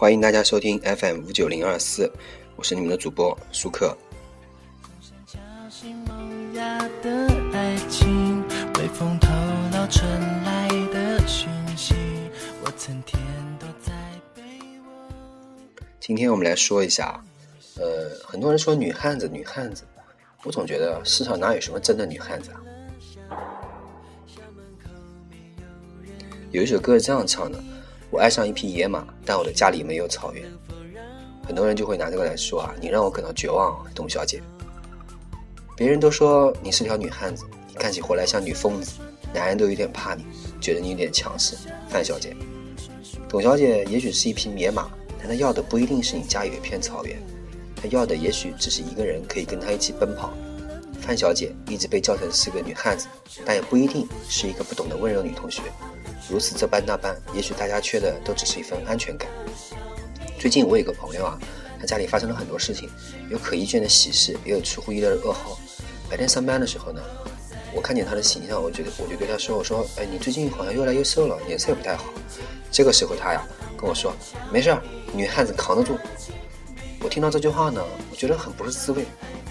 欢迎大家收听 FM 五九零二四，我是你们的主播舒克。今天我们来说一下，呃，很多人说女汉子，女汉子，我总觉得世上哪有什么真的女汉子啊？有一首歌是这样唱的：“我爱上一匹野马，但我的家里没有草原。”很多人就会拿这个来说啊，你让我感到绝望，董小姐。别人都说你是条女汉子，你看起活来像女疯子，男人都有点怕你，觉得你有点强势。范小姐，董小姐也许是一匹野马，但她要的不一定是你家有一片草原，她要的也许只是一个人可以跟她一起奔跑。范小姐一直被叫成是个女汉子，但也不一定是一个不懂得温柔女同学。如此这般那般，也许大家缺的都只是一份安全感。最近我有个朋友啊，他家里发生了很多事情，有可预见的喜事，也有出乎意料的噩耗。白天上班的时候呢，我看见他的形象，我觉得我就对他说：“我说，哎，你最近好像越来越瘦了，脸色也不太好。”这个时候他呀跟我说：“没事，女汉子扛得住。”我听到这句话呢，我觉得很不是滋味。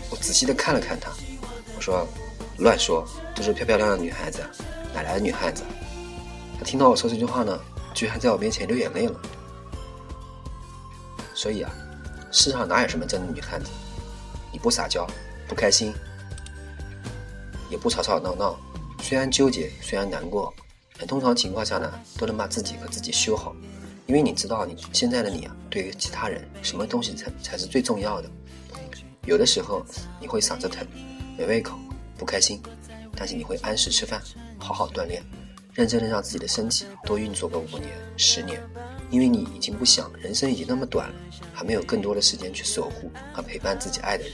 我仔细的看了看他，我说：“乱说，都是漂漂亮亮的女孩子，哪来的女汉子？”他听到我说这句话呢，居然在我面前流眼泪了。所以啊，世上哪有什么真的女汉子？你不撒娇，不开心，也不吵吵闹闹，虽然纠结，虽然难过，但通常情况下呢，都能把自己和自己修好。因为你知道，你现在的你啊，对于其他人，什么东西才才是最重要的？有的时候你会嗓子疼，没胃口，不开心，但是你会按时吃饭，好好锻炼。认真的让自己的身体多运作个五年、十年，因为你已经不想，人生已经那么短了，还没有更多的时间去守护和陪伴自己爱的人。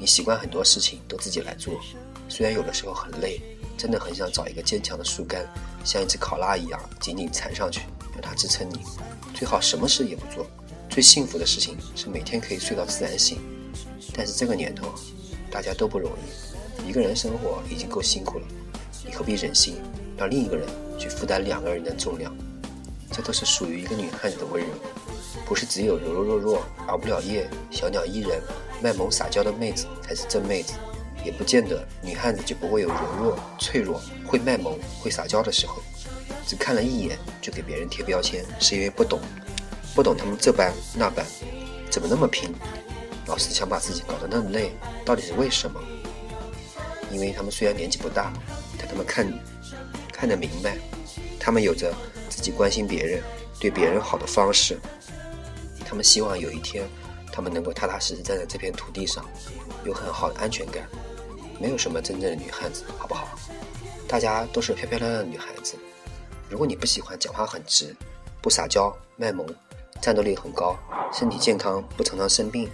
你习惯很多事情都自己来做，虽然有的时候很累，真的很想找一个坚强的树干，像一只考拉一样紧紧缠上去，让它支撑你。最好什么事也不做。最幸福的事情是每天可以睡到自然醒。但是这个年头，大家都不容易，一个人生活已经够辛苦了，你何必忍心？让另一个人去负担两个人的重量，这都是属于一个女汉子的温柔，不是只有柔柔弱弱、熬不了夜、小鸟依人、卖萌撒娇的妹子才是真妹子，也不见得女汉子就不会有柔弱、脆弱、会卖萌、会撒娇的时候。只看了一眼就给别人贴标签，是因为不懂，不懂他们这般那般，怎么那么拼，老是想把自己搞得那么累，到底是为什么？因为他们虽然年纪不大，但他们看。看得明白，他们有着自己关心别人、对别人好的方式。他们希望有一天，他们能够踏踏实实站在这片土地上，有很好的安全感。没有什么真正的女汉子，好不好？大家都是漂漂亮亮的女孩子。如果你不喜欢讲话很直、不撒娇、卖萌、战斗力很高、身体健康、不常常生病、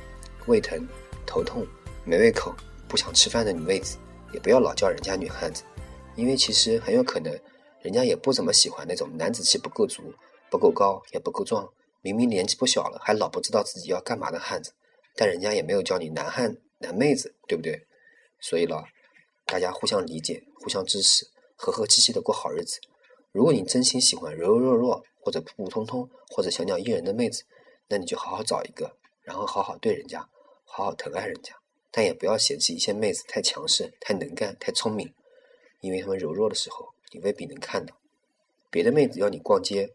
胃疼、头痛、没胃口、不想吃饭的女妹子，也不要老叫人家女汉子。因为其实很有可能，人家也不怎么喜欢那种男子气不够足、不够高也不够壮，明明年纪不小了还老不知道自己要干嘛的汉子。但人家也没有叫你男汉、男妹子，对不对？所以了，大家互相理解、互相支持，和和气气的过好日子。如果你真心喜欢柔柔弱弱或者普普通通或者小鸟依人的妹子，那你就好好找一个，然后好好对人家，好好疼爱人家。但也不要嫌弃一些妹子太强势、太能干、太聪明。因为他们柔弱的时候，你未必能看到。别的妹子要你逛街、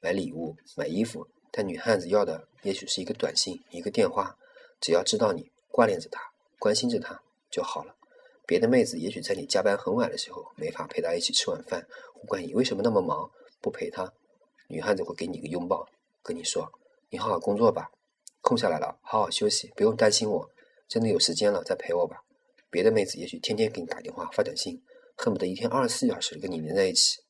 买礼物、买衣服，但女汉子要的也许是一个短信、一个电话。只要知道你挂念着她、关心着她就好了。别的妹子也许在你加班很晚的时候没法陪她一起吃晚饭，不管你为什么那么忙不陪她，女汉子会给你一个拥抱，跟你说：“你好好工作吧，空下来了好好休息，不用担心我，真的有时间了再陪我吧。”别的妹子也许天天给你打电话、发短信。恨不得一天二十四小时跟你连在一起。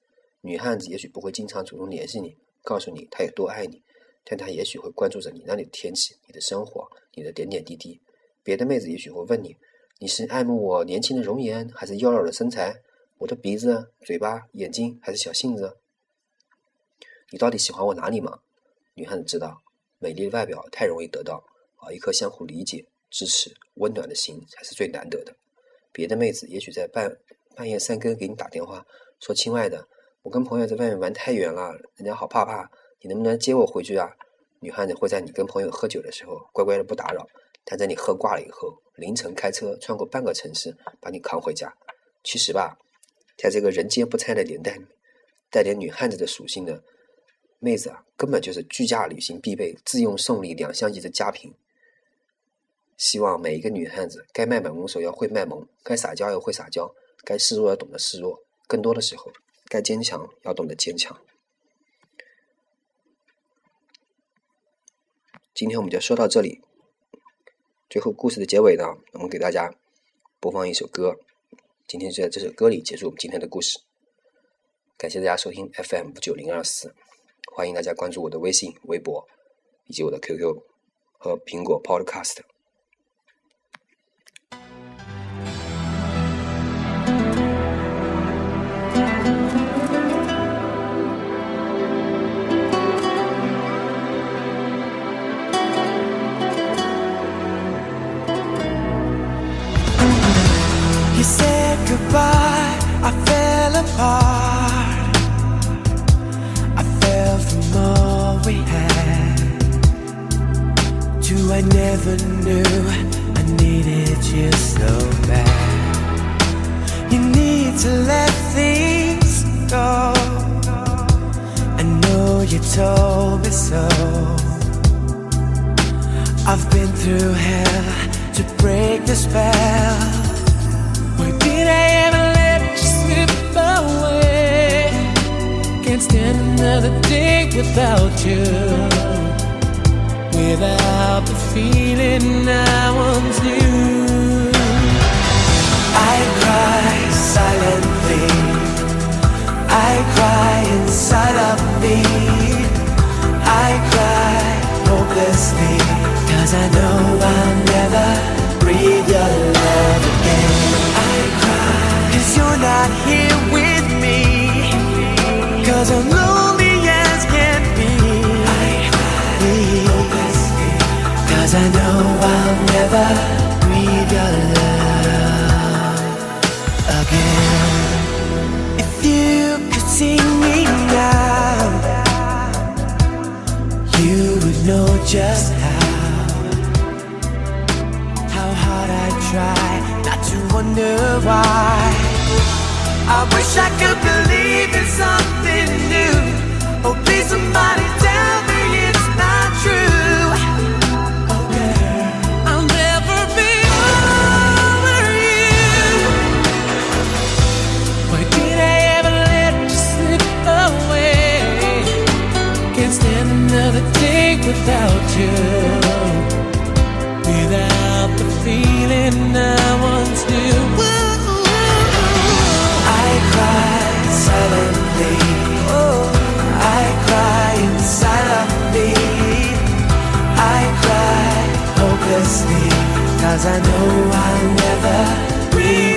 女汉子也许不会经常主动联系你，告诉你她有多爱你，但她也许会关注着你那里的天气、你的生活、你的点点滴滴。别的妹子也许会问你：你是爱慕我年轻的容颜，还是妖娆的身材？我的鼻子、嘴巴、眼睛，还是小性子？你到底喜欢我哪里吗？女汉子知道，美丽的外表太容易得到，而一颗相互理解、支持、温暖的心才是最难得的。别的妹子也许在半。半夜三更给你打电话，说：“亲爱的，我跟朋友在外面玩太远了，人家好怕怕，你能不能接我回去啊？”女汉子会在你跟朋友喝酒的时候乖乖的不打扰，但在你喝挂了以后，凌晨开车穿过半个城市把你扛回家。其实吧，在这个人间不拆的年代，带点女汉子的属性的妹子啊，根本就是居家旅行必备、自用送礼两相宜的佳品。希望每一个女汉子，该卖萌的时候要会卖萌，该撒娇要会撒娇，该示弱要懂得示弱，更多的时候，该坚强要懂得坚强。今天我们就说到这里。最后故事的结尾呢，我们给大家播放一首歌。今天就在这首歌里结束我们今天的故事。感谢大家收听 FM 九零二四，欢迎大家关注我的微信、微博以及我的 QQ 和苹果 Podcast。To I never knew I needed you so bad. You need to let things go. I know you told me so. I've been through hell to break the spell. Why Did I ever let you slip away? Can't stand another day without you. Without the feeling I once I wish I could believe in something new. Oh, please, somebody tell me it's not true. I'll never be over you. Did I ever let you slip away? Can't stand another day without you. Without the feeling I once knew. cause I know I'll never be.